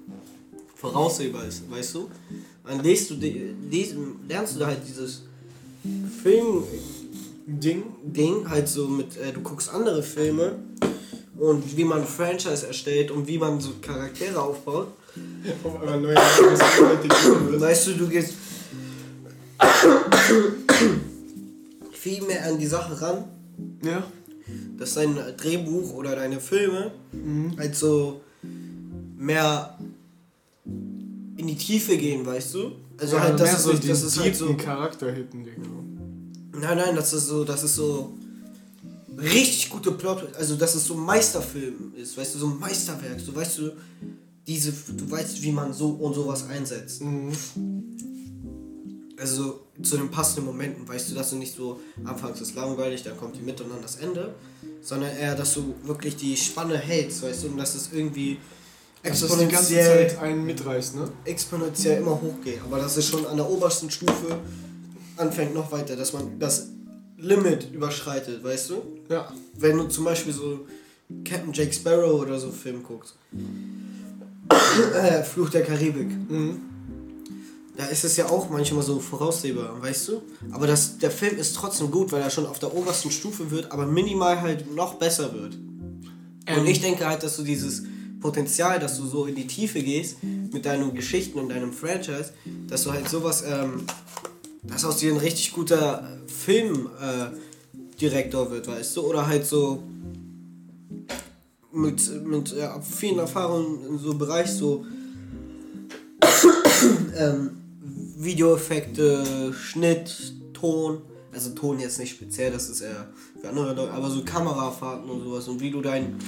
Speaker 2: voraussehbar ist, weißt du? Dann lest du, liest, lernst du da halt dieses Film-Ding
Speaker 1: Ding.
Speaker 2: halt so mit, äh, du guckst andere Filme und wie man ein Franchise erstellt und wie man so Charaktere aufbaut.
Speaker 1: Auf einmal neue.
Speaker 2: Weißt du, du gehst viel mehr an die Sache ran,
Speaker 1: Ja.
Speaker 2: dass dein Drehbuch oder deine Filme halt so mehr in die Tiefe gehen, weißt du? Also halt, das
Speaker 1: mehr
Speaker 2: ist,
Speaker 1: so
Speaker 2: nicht, halt so.
Speaker 1: Charakter hitten, Digga.
Speaker 2: Nein, nein, das ist so, das ist so richtig gute Plot, also dass es so ein Meisterfilm ist, weißt du, so ein Meisterwerk, so weißt du, diese, du weißt, wie man so und sowas einsetzt.
Speaker 1: Mhm.
Speaker 2: Also zu den passenden Momenten, weißt du, dass du nicht so anfangs ist langweilig, dann kommt die Mitte und dann das Ende, sondern eher, dass du wirklich die Spanne hältst, weißt du, und dass es irgendwie
Speaker 1: Dass das die ganze
Speaker 2: exponentiell,
Speaker 1: Zeit einen mitreißt, ne?
Speaker 2: exponentiell immer hochgeht, aber dass es schon an der obersten Stufe anfängt noch weiter, dass man das Limit überschreitet, weißt du?
Speaker 1: Ja.
Speaker 2: Wenn du zum Beispiel so Captain Jake Sparrow oder so Film guckst, äh, Fluch der Karibik,
Speaker 1: Mhm.
Speaker 2: Da ist es ja auch manchmal so voraussehbar, weißt du? Aber das, der Film ist trotzdem gut, weil er schon auf der obersten Stufe wird, aber minimal halt noch besser wird.
Speaker 1: Ähm.
Speaker 2: Und ich denke halt, dass du dieses Potenzial, dass du so in die Tiefe gehst mit deinen Geschichten und deinem Franchise, dass du halt sowas, ähm, dass aus dir ein richtig guter Filmdirektor äh, Direktor wird, weißt du? Oder halt so mit, mit äh, vielen Erfahrungen in so einem Bereich, so ähm, Videoeffekte, Schnitt, Ton. Also Ton jetzt nicht speziell, das ist eher für andere Leute, aber so Kamerafahrten und sowas und wie du dein,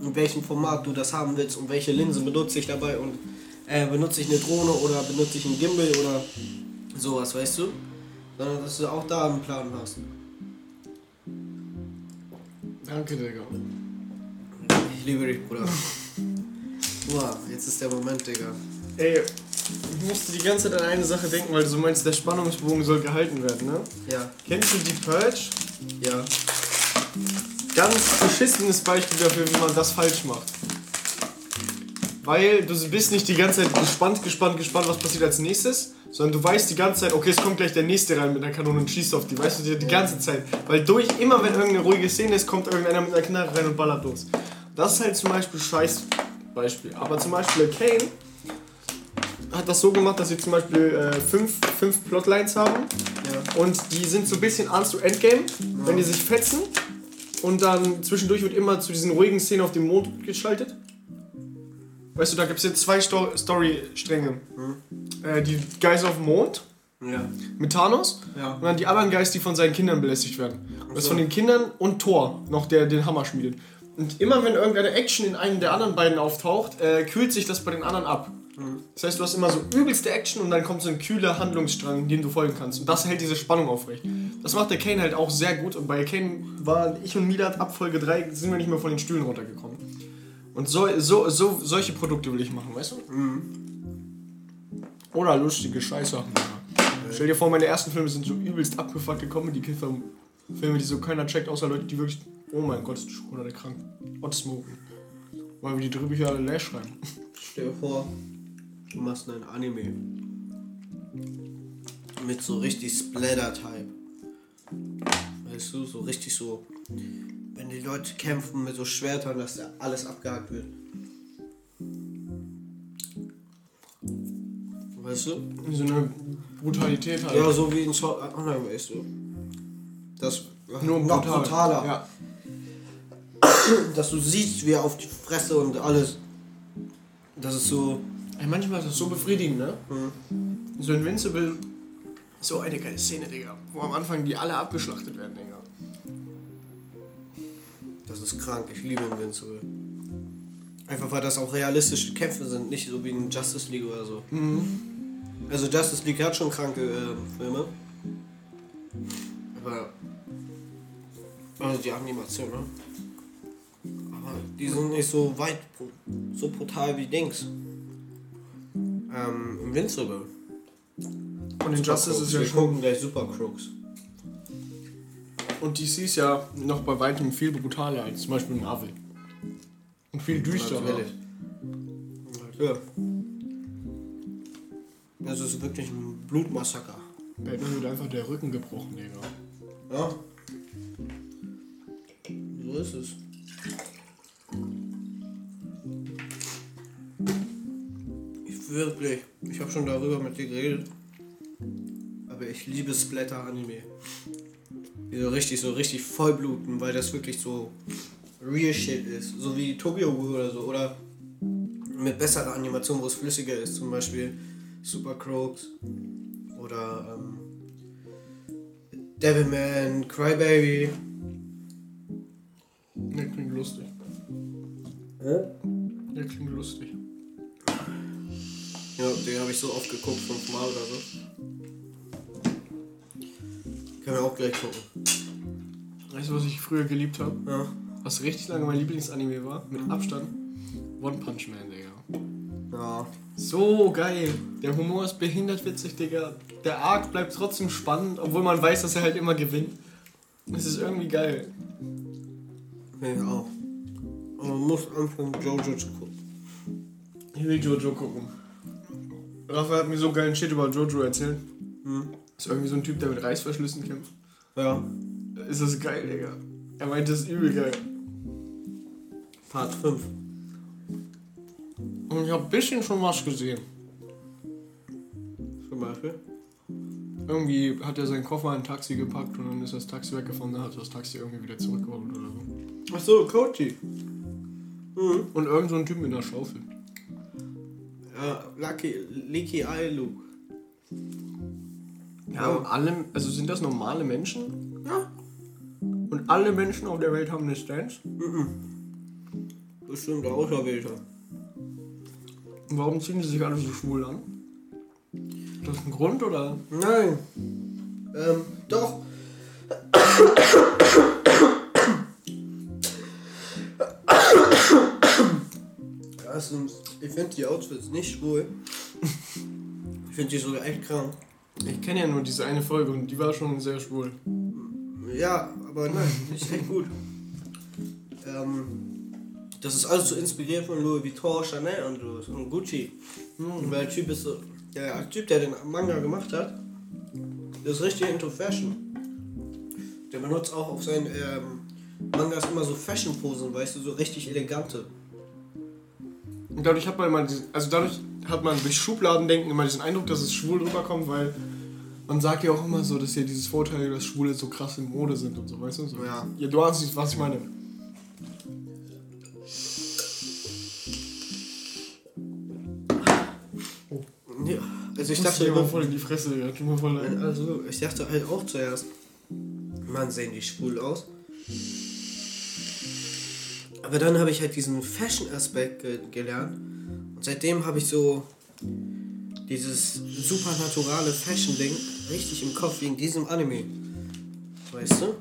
Speaker 2: in welchem Format du das haben willst und welche Linse benutze ich dabei und äh, benutze ich eine Drohne oder benutze ich einen Gimbal oder sowas, weißt du? Sondern dass du auch da einen Plan hast.
Speaker 1: Danke, Digga.
Speaker 2: Ich liebe dich, Bruder. Wow, jetzt ist der Moment, Digga.
Speaker 1: Ey, musste die ganze Zeit an eine Sache denken, weil du so meinst, der Spannungsbogen soll gehalten werden, ne?
Speaker 2: Ja,
Speaker 1: Kennst du die Purge?
Speaker 2: ja.
Speaker 1: Ganz beschissenes Beispiel dafür, wie man das falsch macht. Weil du bist nicht die ganze Zeit gespannt, gespannt, gespannt, was passiert als nächstes, sondern du weißt die ganze Zeit, okay, es kommt gleich der nächste rein mit einer Kanone und schießt auf die, weißt du, die, die ganze Zeit. Weil durch, immer wenn irgendeine ruhige Szene ist, kommt irgendeiner mit einer Knarre rein und ballert los. Das ist halt zum Beispiel scheiß Beispiel. Aber zum Beispiel Kane hat das so gemacht, dass sie zum Beispiel äh, fünf, fünf Plotlines haben
Speaker 2: Ja.
Speaker 1: und die sind so ein bisschen Ans to Endgame, wenn die sich fetzen. Und dann zwischendurch wird immer zu diesen ruhigen Szenen auf dem Mond geschaltet. Weißt du, da gibt es jetzt zwei Sto Story-Stränge. Äh, die Guys auf dem Mond
Speaker 2: Ja.
Speaker 1: mit Thanos
Speaker 2: Ja.
Speaker 1: und dann die anderen Guys, die von seinen Kindern belästigt werden. Das ist
Speaker 2: so.
Speaker 1: von den Kindern und Thor, noch der den Hammer schmiedet. Und immer wenn irgendeine Action in einem der anderen beiden auftaucht, äh, kühlt sich das bei den anderen ab. Das heißt, du hast immer so übelste Action und dann kommt so ein kühler Handlungsstrang, dem du folgen kannst. Und das hält diese Spannung aufrecht. Das macht der Kane halt auch sehr gut. Und bei Kane war ich und Milat ab Folge 3 sind wir nicht mehr von den Stühlen runtergekommen. Und so, so, so, solche Produkte will ich machen, weißt du? Oder lustige Scheißsachen. Ja. Stell dir vor, meine ersten Filme sind so übelst abgefuckte Comedy-Filme, die so keiner checkt, außer Leute, die wirklich, oh mein Gott, ist die Schokolade krank. Hot smoken. Weil wir die Drehbücher alle leer schreiben.
Speaker 2: Stell dir vor, du machst einen Anime. Mit so richtig Splatter-Type. Weißt du, so richtig so. Wenn die Leute kämpfen mit so Schwertern, dass da alles abgehakt wird. Weißt du?
Speaker 1: So eine Brutalität halt.
Speaker 2: Ja, so wie in Sword Art Online, weißt du. Das
Speaker 1: Nur
Speaker 2: noch
Speaker 1: brutal.
Speaker 2: brutaler.
Speaker 1: Ja.
Speaker 2: Dass du siehst, wie er auf die Fresse und alles. Das ist so.
Speaker 1: Ey, manchmal ist das so befriedigend, ne? So Invincible, so eine geile Szene, Digga. Wo am Anfang die alle abgeschlachtet werden, Digga.
Speaker 2: Das ist krank, ich liebe Invincible. Einfach weil das auch realistische Kämpfe sind, nicht so wie in Justice League oder so. Also Justice League hat schon kranke äh, Filme. Aber Also die Animation, ne? Aber die sind nicht so weit, so brutal wie Dings. Ähm, Invincible.
Speaker 1: Und Injustice ist ja
Speaker 2: Wir
Speaker 1: schon.
Speaker 2: gucken gleich Super Crooks.
Speaker 1: Und DC ist ja noch bei weitem viel brutaler als zum Beispiel Marvel. Und viel düsterer.
Speaker 2: Natürlich. Ja. Das ist wirklich ein Blutmassaker.
Speaker 1: Batman wird einfach der Rücken gebrochen, Digga.
Speaker 2: Ja. So ist es. Wirklich, ich habe schon darüber mit dir geredet. Aber ich liebe Splatter-Anime. Die so richtig, so richtig vollbluten, weil das wirklich so real shit ist. So wie Tokyo Ghoul oder so. Oder mit besserer Animation, wo es flüssiger ist. Zum Beispiel Super Croaks. Oder ähm, Devilman, Crybaby.
Speaker 1: Der klingt lustig. Der klingt lustig.
Speaker 2: Ja, den habe ich so oft geguckt, fünfmal oder so. Können wir auch gleich gucken.
Speaker 1: Weißt du, was ich früher geliebt habe?
Speaker 2: Ja.
Speaker 1: Was richtig lange mein Lieblingsanime war? Mit Abstand? One Punch Man, Digga.
Speaker 2: Ja.
Speaker 1: So geil. Der Humor ist behindert witzig, Digga. Der Arc bleibt trotzdem spannend, obwohl man weiß, dass er halt immer gewinnt. Es ist irgendwie geil.
Speaker 2: Nee, auch. Aber man muss anfangen, Jojo zu gucken.
Speaker 1: Ich will Jojo gucken. Raphael hat mir so geilen Shit über Jojo erzählt.
Speaker 2: Hm.
Speaker 1: Ist irgendwie so ein Typ, der mit Reißverschlüssen kämpft.
Speaker 2: Ja.
Speaker 1: Ist das geil, Digga. Er meint, das ist übel geil.
Speaker 2: Part 5.
Speaker 1: Und ich hab ein bisschen schon was gesehen.
Speaker 2: Zum Beispiel.
Speaker 1: Irgendwie hat er seinen Koffer in ein Taxi gepackt und dann ist das Taxi weggefahren, dann hat das Taxi irgendwie wieder zurückgeholt oder so.
Speaker 2: Achso, Kochi. Mhm.
Speaker 1: Und irgend so ein Typ mit einer Schaufel.
Speaker 2: Ja, Lucky, Eye Luke.
Speaker 1: Ja, und alle, also sind das normale Menschen?
Speaker 2: Ja.
Speaker 1: Und alle Menschen auf der Welt haben eine Stance?
Speaker 2: Bestimmt Auserwählter.
Speaker 1: Und warum ziehen sie sich alle so schwul an? Ist das ein Grund oder?
Speaker 2: Nein. Ähm, doch. Erstens, ich finde die Outfits nicht schwul. Ich finde die sogar echt krank.
Speaker 1: Ich kenne ja nur diese eine Folge und die war schon sehr schwul.
Speaker 2: Ja, aber nein, ist echt gut. Ähm, das ist alles so inspiriert von Louis Vuitton, Chanel und, und Gucci. Weil der Typ ist so, der Typ, der den Manga gemacht hat, der ist richtig into Fashion. Der benutzt auch auf seinen ähm, Mangas immer so Fashion-Posen, weißt du, so richtig elegante.
Speaker 1: Und dadurch hat man immer diesen, also dadurch hat man durch Schubladendenken immer diesen Eindruck, dass es schwul rüberkommt, weil man sagt ja auch immer so, dass ja dieses Vorteil, dass Schwule so krass in Mode sind und so, weißt du? So.
Speaker 2: Ja.
Speaker 1: Ja, du ahnst was ich meine.
Speaker 2: Ja, also ich
Speaker 1: dachte immer voll in die Fresse, ja, tut mir voll leid.
Speaker 2: Also, ich dachte halt auch zuerst, man sehen die schwul aus. Aber dann habe ich halt diesen Fashion-Aspekt ge gelernt. Und seitdem habe ich so dieses supernaturale Fashion-Ding richtig im Kopf wegen diesem Anime. Weißt du?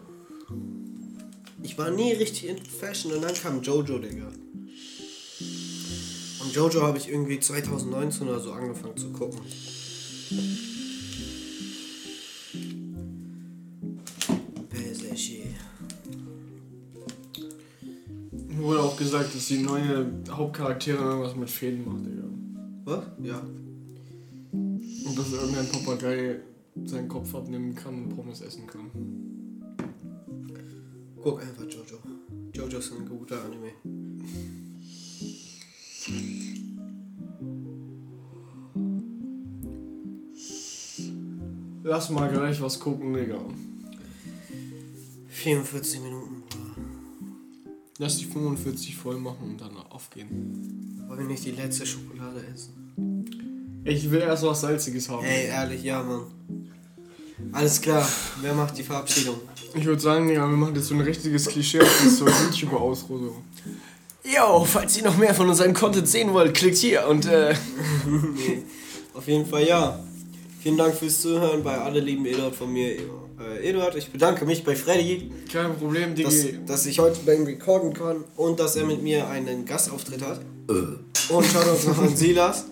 Speaker 2: Ich war nie richtig in Fashion und dann kam Jojo, Digga. Und Jojo habe ich irgendwie 2019 oder so angefangen zu gucken.
Speaker 1: Wurde auch gesagt, dass die neue Hauptcharaktere irgendwas mit Fäden macht, Digga.
Speaker 2: Was? Ja.
Speaker 1: Und dass irgendein Papagei seinen Kopf abnehmen kann und Pommes essen kann.
Speaker 2: Guck einfach Jojo. Jojo ist ein guter Anime.
Speaker 1: Lass mal gleich was gucken, Digga.
Speaker 2: 44 Minuten.
Speaker 1: Lass die 45 voll machen und dann aufgehen.
Speaker 2: Wollen wir nicht die letzte Schokolade essen?
Speaker 1: Ich will erst was Salziges haben.
Speaker 2: Ey, ehrlich, ja, Mann. Alles klar. Wer macht die Verabschiedung?
Speaker 1: Ich würde sagen, Digga, wir machen jetzt so ein richtiges Klischee, das ist so YouTuber-Ausrüstung. Yo, falls ihr noch mehr von unserem Content sehen wollt, klickt hier und äh.
Speaker 2: nee. Auf jeden Fall ja. Vielen Dank fürs Zuhören bei alle lieben Eduard von mir. Äh, Eduard, ich bedanke mich bei Freddy,
Speaker 1: Kein Problem,
Speaker 2: dass,
Speaker 1: Digi.
Speaker 2: dass ich heute bei ihm recorden kann und dass er mit mir einen Gastauftritt hat. Und schaut uns noch an Silas.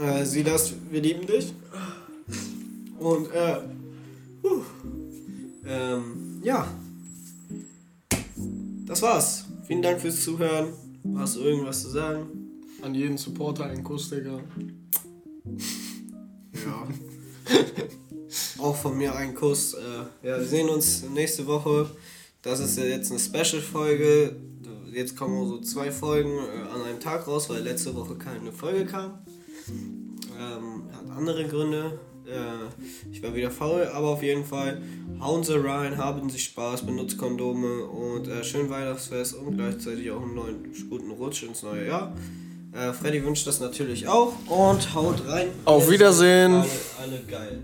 Speaker 2: Äh, Silas, wir lieben dich. Und äh, puh, ähm, ja. Das war's. Vielen Dank fürs Zuhören. Hast du irgendwas zu sagen?
Speaker 1: An jeden Supporter einen Kuss, Digga.
Speaker 2: Ja. Auch von mir ein Kuss. Äh, ja, wir sehen uns nächste Woche. Das ist ja jetzt eine Special-Folge. Jetzt kommen so zwei Folgen äh, an einem Tag raus, weil letzte Woche keine Folge kam. Ähm, hat andere Gründe. Äh, ich war wieder faul, aber auf jeden Fall hauen Sie rein, haben Sie Spaß, benutzt Kondome und äh, schönen Weihnachtsfest und gleichzeitig auch einen neuen guten Rutsch ins neue Jahr. Äh, Freddy wünscht das natürlich auch und haut rein.
Speaker 1: Auf Wiedersehen.
Speaker 2: Alle, alle geil.